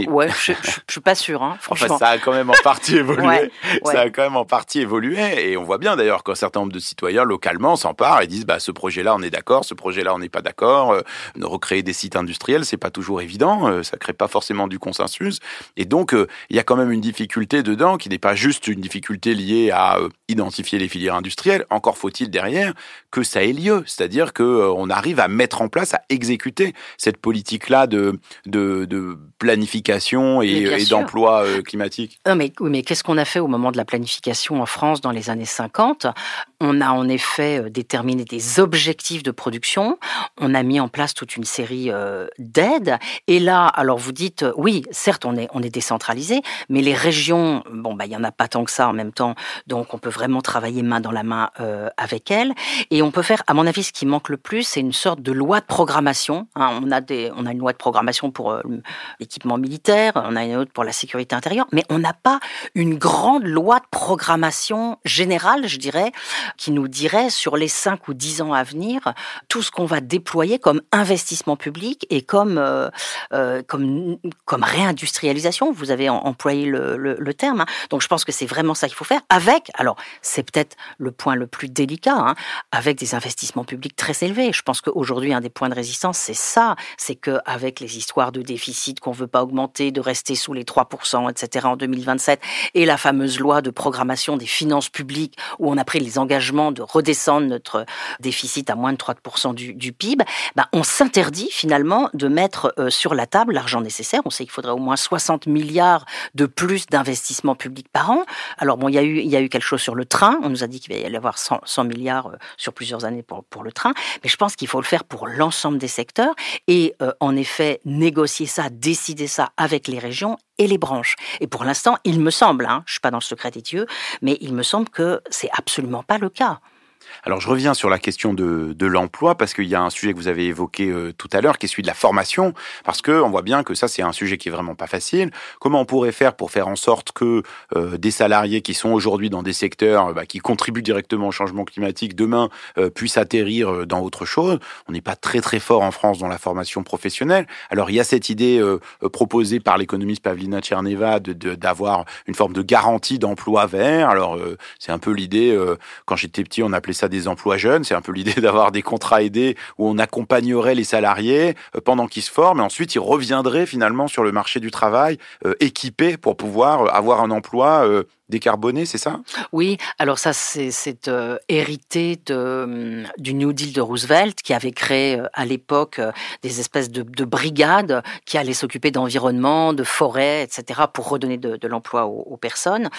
ouais, je, je, suis pas sûr, hein, franchement. ça a quand même en partie évolué. Ça a quand même en partie évolué, et on voit bien d'ailleurs qu'un certain nombre de citoyens localement s'emparent et disent bah ce projet-là, on est d'accord ce projet-là, on n'est pas d'accord. Euh, recréer des sites industriels, c'est pas toujours évident. Euh, ça crée pas forcément du consensus. Et donc, euh, il y a quand même une difficulté dedans qui n'est pas juste une difficulté liée à identifier les filières industrielles. Encore faut-il derrière que ça ait lieu, c'est-à-dire que on arrive à mettre en place, à exécuter cette politique-là de, de, planification et, d'emploi climatique. mais, mais qu'est-ce qu'on a fait au moment de la planification en France dans les années 50 On a en effet déterminé des objectifs de production on a mis en place toute une série euh, d'aides. Et là, alors vous dites, euh, oui, certes, on est, on est décentralisé, mais les régions, bon, bah, il n'y en a pas tant que ça en même temps. Donc, on peut vraiment travailler main dans la main euh, avec elles. Et on peut faire, à mon avis, ce qui manque le plus, c'est une sorte de loi de programmation. Hein. on, a des, on a une loi de programmation pour l'équipement militaire, on a une autre pour la sécurité intérieure, mais on n'a pas une grande loi de programmation générale, je dirais, qui nous dirait sur les 5 ou 10 ans à venir tout ce qu'on va déployer comme investissement public et comme, euh, euh, comme, réindustrialisation. Vous avez employé le, le, terme. Hein. Donc je pense que c'est vraiment ça qu'il faut faire avec, alors c'est peut-être le point le plus délicat, hein, avec des investissements publics très élevés. Je pense qu'aujourd'hui, un des points de résistance, c'est ça. C'est qu'avec les histoires de déficit qu'on veut pas augmenter, de rester sous les 3%, etc. en 2027, et la fameuse loi de programmation des finances publiques où on a pris les engagements de redescendre notre déficit à moins de 3 du, PIB, ben, on s'interdit finalement de mettre euh, sur la table l'argent nécessaire. On sait qu'il faudrait au moins 60 milliards de plus d'investissements publics par an. Alors bon, il y a eu, quelque chose sur le train. On nous a dit qu'il va y avoir 100, milliards euh, sur plusieurs années pour, pour le train. Mais je pense qu'il faut le faire pour l'ensemble des secteurs et euh, en effet négocier ça, décider ça avec les régions et les branches. Et pour l'instant, il me semble, hein, je suis pas dans le secret des dieux, mais il me semble que c'est absolument pas le cas. Alors je reviens sur la question de, de l'emploi parce qu'il y a un sujet que vous avez évoqué euh, tout à l'heure qui est celui de la formation parce que on voit bien que ça c'est un sujet qui est vraiment pas facile. Comment on pourrait faire pour faire en sorte que euh, des salariés qui sont aujourd'hui dans des secteurs bah, qui contribuent directement au changement climatique demain euh, puissent atterrir dans autre chose? On n'est pas très très fort en France dans la formation professionnelle. Alors il y a cette idée proposée par l'économiste Pavlina Tcherneva d'avoir de, une forme de garantie d'emploi vert. Alors c'est un peu l'idée quand j'étais petit on appelait ça des emplois jeunes. C'est un peu l'idée d'avoir des contrats aidés où on accompagnerait les salariés euh, pendant qu'ils se forment et ensuite ils reviendraient finalement sur le marché du travail euh, équipés pour pouvoir euh, avoir un emploi décarboné, c'est ça? Oui, alors ça c'est hérité de, hum, du New Deal de Roosevelt qui avait créé à l'époque des espèces de, brigades qui allaient s'occuper d'environnement, de forêt, etc. pour redonner de, l'emploi aux, personnes.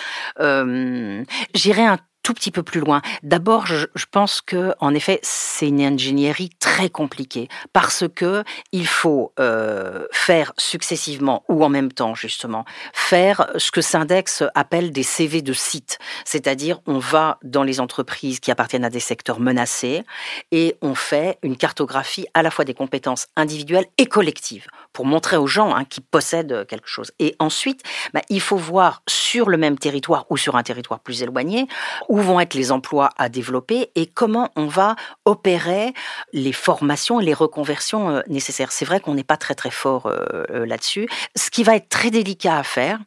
J'irai un tout petit peu plus loin. D'abord, je, pense que, en effet, c'est une ingénierie très compliquée parce que il faut euh, faire successivement ou en même temps, justement, faire ce que Syndex appelle des CV de site. C'est-à-dire, on va dans les entreprises qui appartiennent à des secteurs menacés et on fait une cartographie à la fois des compétences individuelles et collectives pour montrer aux gens hein, qui possèdent quelque chose. Et ensuite, bah, il faut voir sur le même territoire ou sur un territoire plus éloigné où vont être les emplois à développer et comment on va opérer les formations et les reconversions euh, nécessaires. C'est vrai qu'on n'est pas très très fort euh, euh, là-dessus. Ce qui va être très délicat à faire,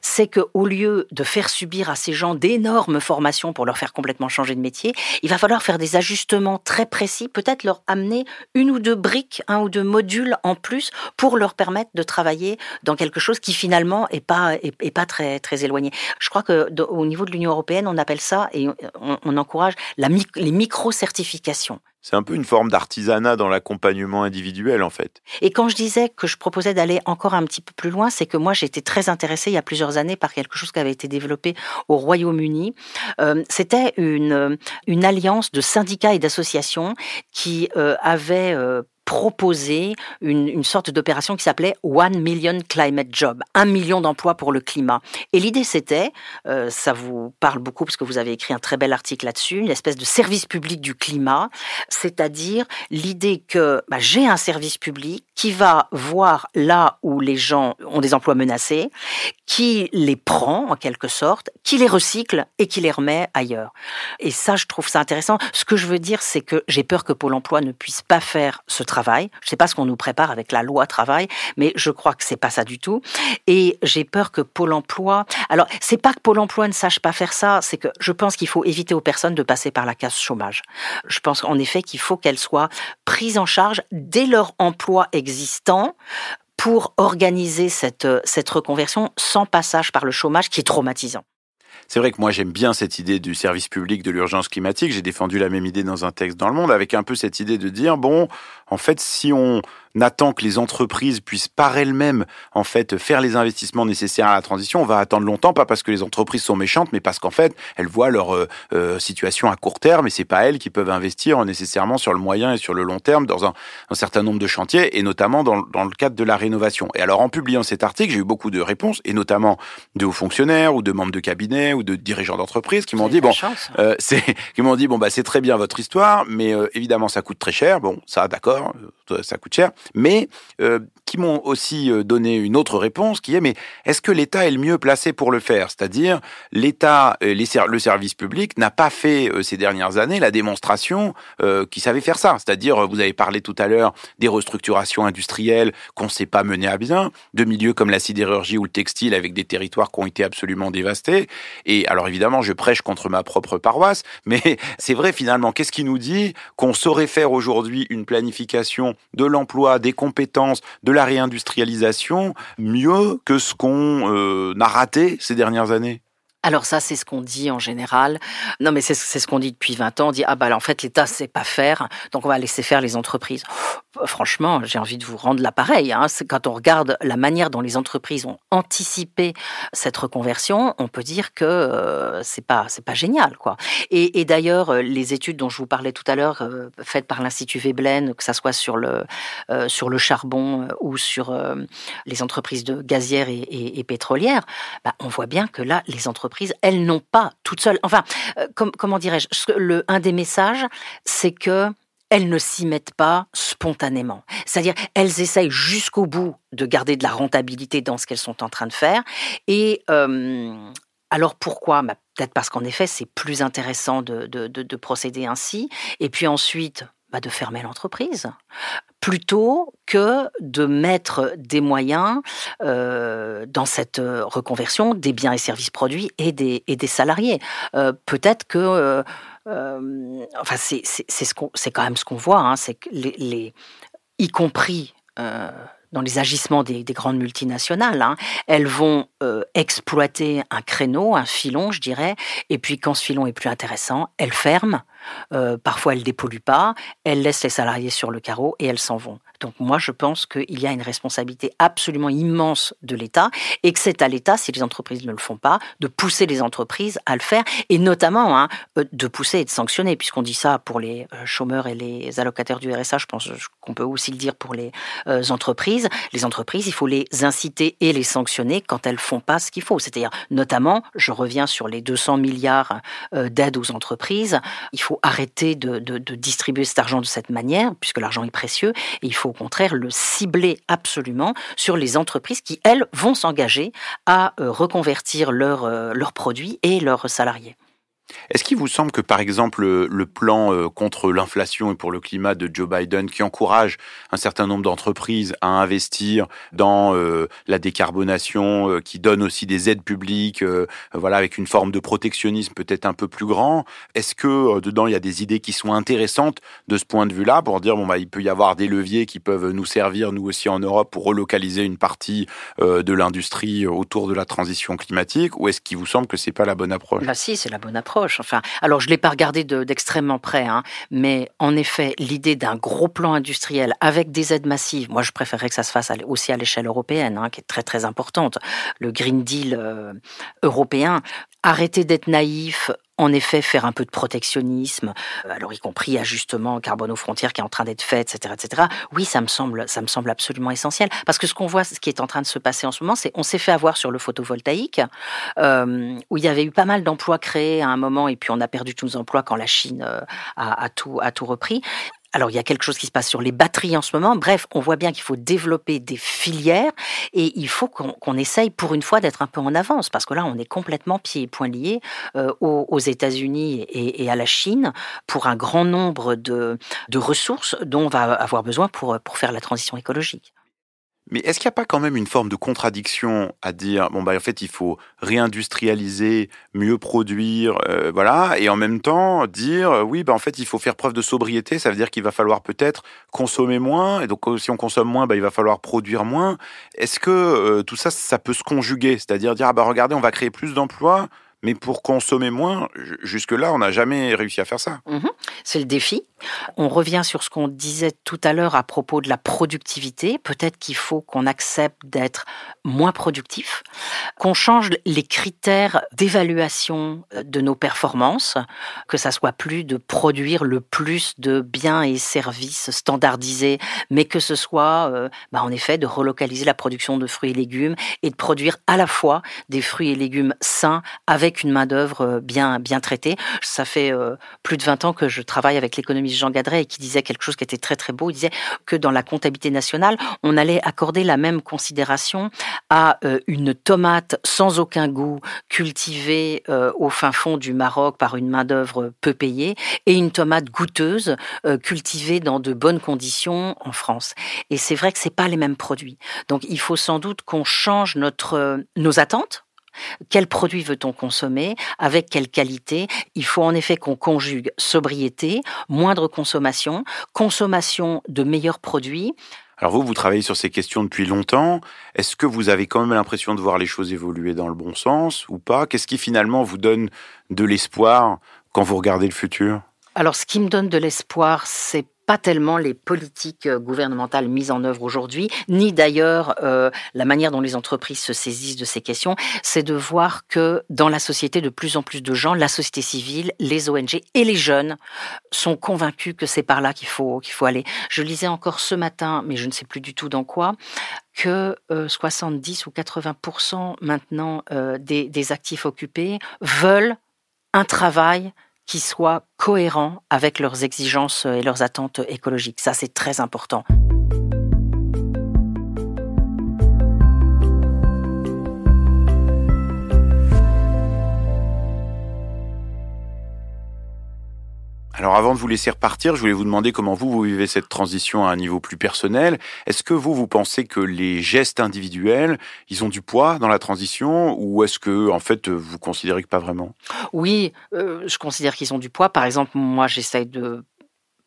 c'est que au lieu de faire subir à ces gens d'énormes formations pour leur faire complètement changer de métier, il va falloir faire des ajustements très précis, peut-être leur amener une ou deux briques, un ou deux modules en plus pour leur permettre de travailler dans quelque chose qui finalement est pas est, pas très très éloigné. Je crois que au niveau de l'Union européenne, on appelle ça et on, encourage les micro certifications. C'est un peu une forme d'artisanat dans l'accompagnement individuel, en fait. Et quand je disais que je proposais d'aller encore un petit peu plus loin, c'est que moi, été très intéressée il y a plusieurs années par quelque chose qui avait été développé au Royaume-Uni. Euh, C'était une, une alliance de syndicats et d'associations qui euh, avaient euh, proposer une, une sorte d'opération qui s'appelait One Million Climate Job, un million d'emplois pour le climat. Et l'idée c'était, euh, ça vous parle beaucoup parce que vous avez écrit un très bel article là-dessus, une espèce de service public du climat, c'est-à-dire l'idée que bah, j'ai un service public qui va voir là où les gens ont des emplois menacés, qui les prend en quelque sorte, qui les recycle et qui les remet ailleurs. Et ça, je trouve ça intéressant. Ce que je veux dire, c'est que j'ai peur que Pôle Emploi ne puisse pas faire ce travail. Je ne sais pas ce qu'on nous prépare avec la loi travail, mais je crois que c'est pas ça du tout. Et j'ai peur que Pôle Emploi. Alors, c'est pas que Pôle Emploi ne sache pas faire ça, c'est que je pense qu'il faut éviter aux personnes de passer par la case chômage. Je pense en effet qu'il faut qu'elles soient prises en charge dès leur emploi existant pour organiser cette, cette reconversion sans passage par le chômage qui est traumatisant. C'est vrai que moi j'aime bien cette idée du service public de l'urgence climatique. J'ai défendu la même idée dans un texte dans le monde avec un peu cette idée de dire bon, en fait, si on n'attend que les entreprises puissent par elles-mêmes en fait faire les investissements nécessaires à la transition, on va attendre longtemps, pas parce que les entreprises sont méchantes, mais parce qu'en fait elles voient leur euh, euh, situation à court terme et c'est pas elles qui peuvent investir nécessairement sur le moyen et sur le long terme dans un, un certain nombre de chantiers et notamment dans, dans, le cadre de la rénovation. Et alors en publiant cet article, j'ai eu beaucoup de réponses et notamment de hauts fonctionnaires ou de membres de cabinet ou de dirigeants d'entreprise qui m'ont dit bon, euh, c'est qui m'ont dit bon bah c'est très bien votre histoire, mais euh, évidemment ça coûte très cher. Bon ça d'accord, ça coûte cher mais euh, qui m'ont aussi euh, donné une autre réponse qui est mais est-ce que l'État est le mieux placé pour le faire? C'est-à-dire l'État, euh, le service public n'a pas fait ces dernières années la démonstration qu'il savait faire ça. C'est-à-dire vous avez parlé tout à l'heure des restructurations industrielles qu'on ne sait pas mener à bien, de milieux comme la sidérurgie ou le textile avec des territoires qui ont été absolument dévastés. Et alors évidemment je prêche contre ma propre paroisse, mais c'est vrai finalement qu'est-ce qui nous dit qu'on saurait faire aujourd'hui une planification de l'emploi des compétences, de la réindustrialisation mieux que ce qu'on euh, a raté ces dernières années? Alors ça, c'est ce qu'on dit en général. Non, mais c'est ce qu'on dit depuis 20 ans. On dit, ah bah en fait, l'État sait pas faire, donc on va laisser faire les entreprises. Franchement, j'ai envie de vous rendre l'appareil. Hein. Quand on regarde la manière dont les entreprises ont anticipé cette reconversion, on peut dire que euh, c'est pas pas génial, quoi. Et, d'ailleurs, euh, les études dont je vous parlais tout à l'heure, euh, faites par l'Institut Veblen, que ça soit sur le euh, sur le charbon ou sur les entreprises de gazières et pétrolières, bah, on voit bien que là, les entreprises elles n'ont pas toutes seules. Enfin, euh, comment dirais-je? Le, Un des messages, c'est que elles ne s'y mettent pas spontanément. C'est-à-dire, elles essayent jusqu'au bout de garder de la rentabilité dans ce qu'elles sont en train de faire. Et euh, alors pourquoi? Bah, Peut-être parce qu'en effet, c'est plus intéressant de, de, procéder ainsi. Et puis ensuite, bah, de fermer l'entreprise plutôt que de mettre des moyens euh, dans cette euh, reconversion des biens et services produits et des, salariés. Euh, peut-être que, enfin, c'est ce c'est quand même ce qu'on voit, hein, c'est que les, y compris dans les agissements des, grandes multinationales. Hein. Elles vont exploiter un créneau, un filon, je dirais, et puis quand ce filon est plus intéressant, elles ferment. Euh, parfois, elles dépolluent pas, elles laissent les salariés sur le carreau et elles s'en vont. Donc moi, je pense qu'il y a une responsabilité absolument immense de l'État et que c'est à l'État, si les entreprises ne le font pas, de pousser les entreprises à le faire et notamment hein, euh, de pousser et de sanctionner, puisqu'on dit ça pour les chômeurs et les allocataires du RSA, je pense qu'on peut aussi le dire pour les entreprises les entreprises, il faut les inciter et les sanctionner quand elles font pas ce qu'il faut. C'est-à-dire, notamment, je reviens sur les 200 milliards euh, d'aides aux entreprises. Il faut arrêter de, distribuer cet argent de cette manière, puisque l'argent est précieux, et il faut au contraire le cibler absolument sur les entreprises qui, elles, vont s'engager à euh, reconvertir euh, leurs produits et leurs salariés. Est-ce qu'il vous semble que, par exemple, le plan euh, contre l'inflation et pour le climat de Joe Biden, qui encourage un certain nombre d'entreprises à investir dans euh, la décarbonation, euh, qui donne aussi des aides publiques, voilà, avec une forme de protectionnisme peut-être un peu plus grand, est-ce que dedans il y a des idées qui sont intéressantes de ce point de vue-là pour dire bon bah il peut y avoir des leviers qui peuvent nous servir nous aussi en Europe pour relocaliser une partie de l'industrie autour de la transition climatique, ou est-ce qu'il vous semble que c'est pas la bonne approche? Bah si, c'est la bonne approche. Enfin, alors je l'ai pas regardé d'extrêmement près, hein, mais en effet, l'idée d'un gros plan industriel avec des aides massives, moi je préférerais que ça se fasse aussi à l'échelle européenne, hein, qui est très très importante. Le Green Deal euh, européen, arrêter d'être naïf, en effet faire un peu de protectionnisme, euh, alors y compris ajustement carbone aux frontières qui est en train d'être fait, etc., etc. Oui, ça me semble, ça me semble absolument essentiel parce que ce qu'on voit, ce qui est en train de se passer en ce moment, c'est on s'est fait avoir sur le photovoltaïque euh, où il y avait eu pas mal d'emplois créés à un moment et puis on a perdu tous nos emplois quand la Chine euh, a, tout, a tout repris. Alors il y a quelque chose qui se passe sur les batteries en ce moment. Bref, on voit bien qu'il faut développer des filières et il faut qu'on essaye pour une fois d'être un peu en avance parce que là on est complètement pieds et poings liés euh, aux, États-Unis et, à la Chine pour un grand nombre de, ressources dont on va avoir besoin pour faire la transition écologique. Mais est-ce qu'il n'y a pas quand même une forme de contradiction à dire bon bah en fait il faut réindustrialiser, mieux produire, euh, voilà, et en même temps dire euh, oui bah en fait il faut faire preuve de sobriété, ça veut dire qu'il va falloir peut-être consommer moins et donc si on consomme moins bah il va falloir produire moins. Est-ce que euh, tout ça ça peut se conjuguer, c'est-à-dire dire ah bah regardez on va créer plus d'emplois mais pour consommer moins, jusque-là, on n'a jamais réussi à faire ça. Mhm. C'est le défi. On revient sur ce qu'on disait tout à l'heure à propos de la productivité. Peut-être qu'il faut qu'on accepte d'être moins productif, qu'on change les critères d'évaluation euh, de nos performances, que ça soit plus de produire le plus de biens et services standardisés, mais que ce soit, euh, bah, en effet, de relocaliser la production de fruits et légumes et de produire à la fois des fruits et légumes sains avec une main d'œuvre euh, bien bien traitée. Ça fait plus de 20 ans que je travaille avec Jean Gadret et qui disait quelque chose qui était très très beau. Il disait que dans la comptabilité nationale, on allait accorder la même considération à euh, une tomate sans aucun goût cultivée euh, au fin fond du Maroc par une main d'œuvre peu payée et une tomate goûteuse euh, cultivée dans de bonnes conditions en France. Et c'est vrai que c'est pas les mêmes produits. Donc il faut sans doute qu'on change notre nos attentes quel produit veut-on consommer? Avec quelle qualité? Il faut en effet qu'on conjugue sobriété, moindre consommation, consommation de meilleurs produits. Alors vous, vous travaillez sur ces questions depuis longtemps. Est-ce que vous avez quand même l'impression de voir les choses évoluer dans le bon sens ou pas? Qu'est-ce qui finalement vous donne de l'espoir quand vous regardez le futur? Alors ce qui me donne de l'espoir, c'est pas tellement les politiques euh, gouvernementales mises en œuvre aujourd'hui, ni d'ailleurs euh, la manière dont les entreprises se saisissent de ces questions. C'est de voir que dans la société, de plus en plus de gens, la société civile, les ONG et les jeunes sont convaincus que c'est par là qu'il faut faut aller. Je lisais encore ce matin, mais je ne sais plus du tout dans quoi, que 70 ou 80% maintenant des, des actifs occupés veulent un travail qui soit cohérent avec leurs exigences et leurs attentes écologiques. Ça, c'est très important. Alors avant de vous laisser repartir, je voulais vous demander comment vous, vous vivez cette transition à un niveau plus personnel. Est-ce que vous, vous pensez que les gestes individuels, ils ont du poids dans la transition ou est-ce que, en fait, vous considérez que pas vraiment? Oui, euh, je considère qu'ils ont du poids. Par exemple, moi, j'essaye de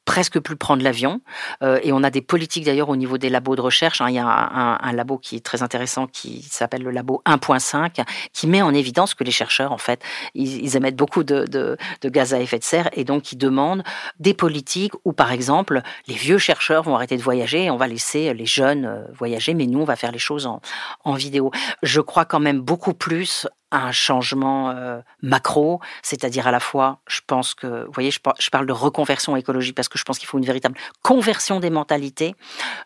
presque plus prendre l'avion. Euh, et on a des politiques d'ailleurs au niveau des labos de recherche. Hein. Il y a un, labo qui est très intéressant qui s'appelle le labo 1.5, qui met en évidence que les chercheurs, en fait, ils, émettent beaucoup de, gaz à effet de serre et donc ils demandent des politiques où, par exemple, les vieux chercheurs vont arrêter de voyager et on va laisser les jeunes euh, voyager, mais nous, on va faire les choses en, en vidéo. Je crois quand même beaucoup plus un changement euh, macro, c'est-à-dire à la fois, je pense que, vous voyez, je, parle de reconversion écologique parce que je pense qu'il faut une véritable conversion des mentalités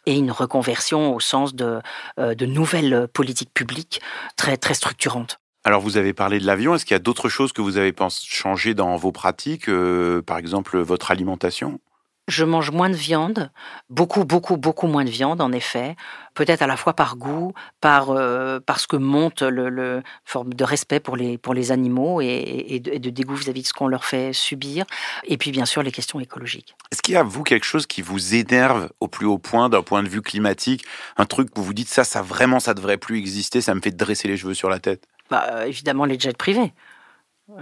et une reconversion au sens de, euh, de nouvelles politiques publiques très, très structurantes. Alors vous avez parlé de l'avion, est-ce qu'il y a d'autres choses que vous avez changer dans vos pratiques, euh, par exemple votre alimentation? Je mange moins de viande, beaucoup, beaucoup, beaucoup moins de viande, en effet. Peut-être à la fois par goût, par euh, parce que monte le, forme de respect pour les pour les animaux et, de, dégoût vis-à-vis de ce qu'on leur fait subir. Et puis bien sûr les questions écologiques. Est-ce qu'il y a vous quelque chose qui vous énerve au plus haut point d'un point de vue climatique, un truc que vous vous dites ça, ça vraiment, ça devrait plus exister, ça me fait dresser les cheveux sur la tête? Bah, évidemment les jets privés.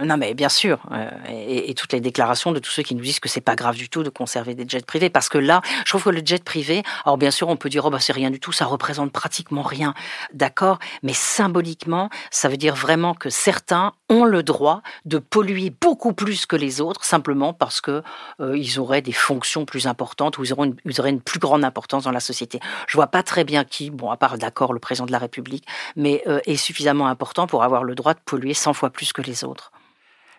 Non, mais bien sûr, euh, et, toutes les déclarations de tous ceux qui nous disent que c'est pas grave du tout de conserver des jets privés, parce que là, je trouve que le jet privé, alors bien sûr, on peut dire oh bah c'est rien du tout, ça représente pratiquement rien, d'accord, mais symboliquement, ça veut dire vraiment que certains ont le droit de polluer beaucoup plus que les autres, simplement parce que euh, ils auraient des fonctions plus importantes ou ils une, ils auraient une plus grande importance dans la société. Je vois pas très bien qui, bon à part d'accord le président de la République, mais euh, est suffisamment important pour avoir le droit de polluer 100 fois plus que les autres.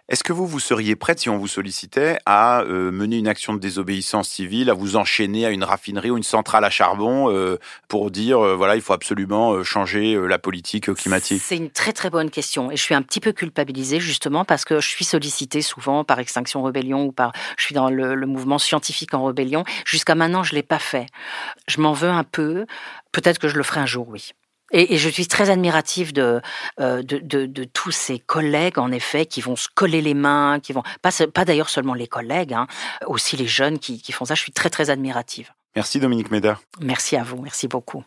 Est-ce que vous, vous seriez prête, si on vous sollicitait, à euh, mener une action de désobéissance civile, à vous enchaîner à une raffinerie ou une centrale à charbon euh, pour dire, euh, voilà, il faut absolument changer la politique climatique? C'est une très très bonne question et je suis un petit peu culpabilisée justement parce que je suis sollicitée souvent par Extinction Rebellion ou par, je suis dans le, le mouvement scientifique en rébellion. Jusqu'à maintenant, je l'ai pas fait. Je m'en veux un peu. Peut-être que je le ferai un jour, oui. Et, je suis très admirative euh, de, de, tous ces collègues, en effet, qui vont se coller les mains, qui vont pas, pas d'ailleurs seulement les collègues, hein, aussi les jeunes qui, qui font ça. Je suis très très admirative. Merci Dominique Méda. Merci à vous, merci beaucoup.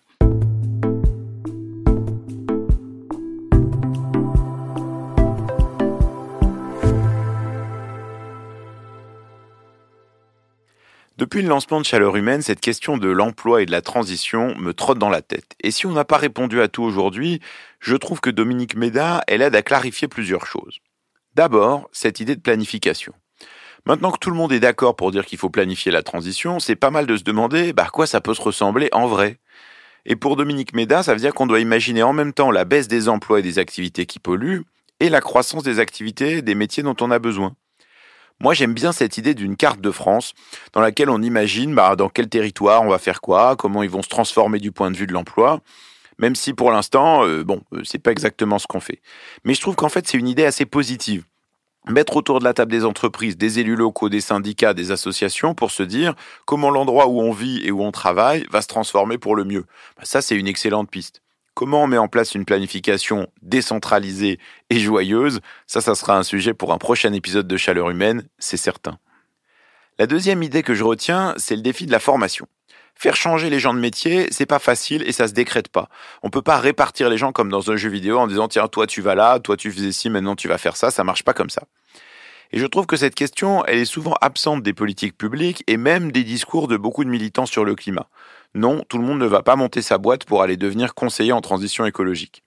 Depuis le lancement de Chaleur Humaine, cette question de l'emploi et de la transition me trotte dans la tête. Et si on n'a pas répondu à tout aujourd'hui, je trouve que Dominique Méda, elle aide à clarifier plusieurs choses. D'abord, cette idée de planification. Maintenant que tout le monde est d'accord pour dire qu'il faut planifier la transition, c'est pas mal de se demander bah, à quoi ça peut se ressembler en vrai? Et pour Dominique Méda, ça veut dire qu'on doit imaginer en même temps la baisse des emplois et des activités qui polluent et la croissance des activités et des métiers dont on a besoin. Moi, j'aime bien cette idée d'une carte de France dans laquelle on imagine bah, dans quel territoire on va faire quoi, comment ils vont se transformer du point de vue de l'emploi. Même si pour l'instant, euh, bon, euh, c'est pas exactement ce qu'on fait. Mais je trouve qu'en fait, c'est une idée assez positive. Mettre autour de la table des entreprises, des élus locaux, des syndicats, des associations pour se dire comment l'endroit où on vit et où on travaille va se transformer pour le mieux. Bah, ça, c'est une excellente piste. Comment on met en place une planification décentralisée et joyeuse Ça, ça sera un sujet pour un prochain épisode de Chaleur Humaine, c'est certain. La deuxième idée que je retiens, c'est le défi de la formation. Faire changer les gens de métier, c'est pas facile et ça se décrète pas. On peut pas répartir les gens comme dans un jeu vidéo en disant tiens, toi tu vas là, toi tu faisais ci, maintenant tu vas faire ça, ça marche pas comme ça. Et je trouve que cette question, elle est souvent absente des politiques publiques et même des discours de beaucoup de militants sur le climat. Non, tout le monde ne va pas monter sa boîte pour aller devenir conseiller en transition écologique.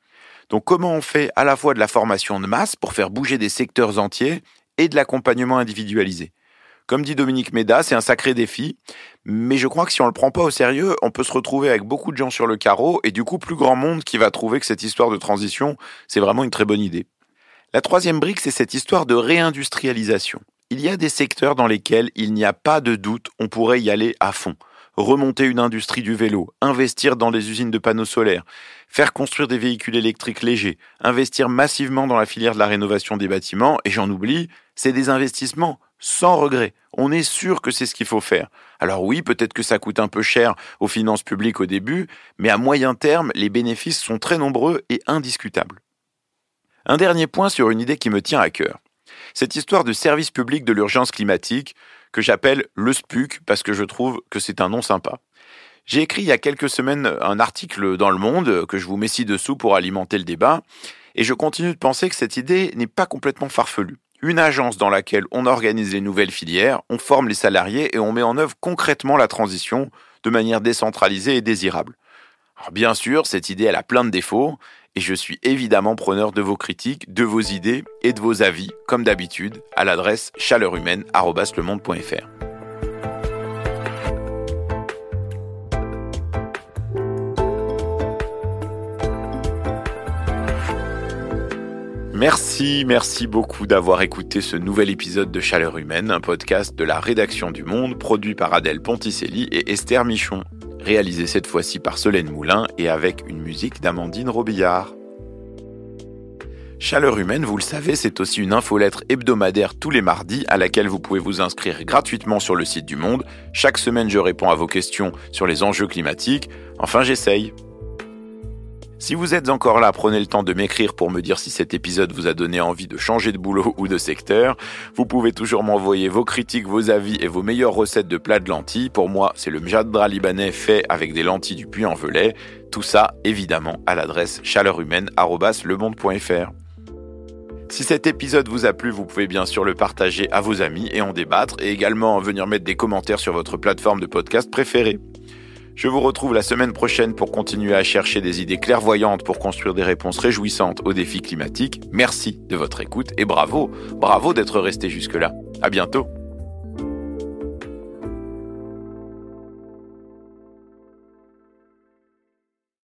Donc comment on fait à la fois de la formation de masse pour faire bouger des secteurs entiers et de l'accompagnement individualisé? Comme dit Dominique Méda, c'est un sacré défi, mais je crois que si on le prend pas au sérieux, on peut se retrouver avec beaucoup de gens sur le carreau et du coup plus grand monde qui va trouver que cette histoire de transition, c'est vraiment une très bonne idée. La troisième brique, c'est cette histoire de réindustrialisation. Il y a des secteurs dans lesquels il n'y a pas de doute, on pourrait y aller à fond. Remonter une industrie du vélo, investir dans des usines de panneaux solaires, faire construire des véhicules électriques légers, investir massivement dans la filière de la rénovation des bâtiments, et j'en oublie, c'est des investissements sans regret. On est sûr que c'est ce qu'il faut faire. Alors oui, peut-être que ça coûte un peu cher aux finances publiques au début, mais à moyen terme, les bénéfices sont très nombreux et indiscutables. Un dernier point sur une idée qui me tient à cœur. Cette histoire de service public de l'urgence climatique, que j'appelle le SPUC parce que je trouve que c'est un nom sympa. J'ai écrit il y a quelques semaines un article dans Le Monde que je vous mets ci-dessous pour alimenter le débat, et je continue de penser que cette idée n'est pas complètement farfelue. Une agence dans laquelle on organise les nouvelles filières, on forme les salariés et on met en œuvre concrètement la transition de manière décentralisée et désirable. Bien sûr, cette idée elle a plein de défauts, et je suis évidemment preneur de vos critiques, de vos idées et de vos avis, comme d'habitude, à l'adresse chaleurhumaine.fr. Merci, merci beaucoup d'avoir écouté ce nouvel épisode de Chaleur Humaine, un podcast de la rédaction du Monde, produit par Adèle Ponticelli et Esther Michon réalisé cette fois-ci par Solène Moulin et avec une musique d'Amandine Robillard. Chaleur humaine, vous le savez, c'est aussi une infolettre hebdomadaire tous les mardis à laquelle vous pouvez vous inscrire gratuitement sur le site du Monde. Chaque semaine, je réponds à vos questions sur les enjeux climatiques. Enfin, j'essaye. Si vous êtes encore là, prenez le temps de m'écrire pour me dire si cet épisode vous a donné envie de changer de boulot ou de secteur. Vous pouvez toujours m'envoyer vos critiques, vos avis et vos meilleures recettes de plats de lentilles. Pour moi, c'est le mjadra libanais fait avec des lentilles du Puy-en-Velay. Tout ça, évidemment, à l'adresse chaleurumaine.lemonde.fr. Si cet épisode vous a plu, vous pouvez bien sûr le partager à vos amis et en débattre, et également venir mettre des commentaires sur votre plateforme de podcast préférée. Je vous retrouve la semaine prochaine pour continuer à chercher des idées clairvoyantes pour construire des réponses réjouissantes aux défis climatiques. Merci de votre écoute et bravo, bravo d'être resté jusque-là. À bientôt.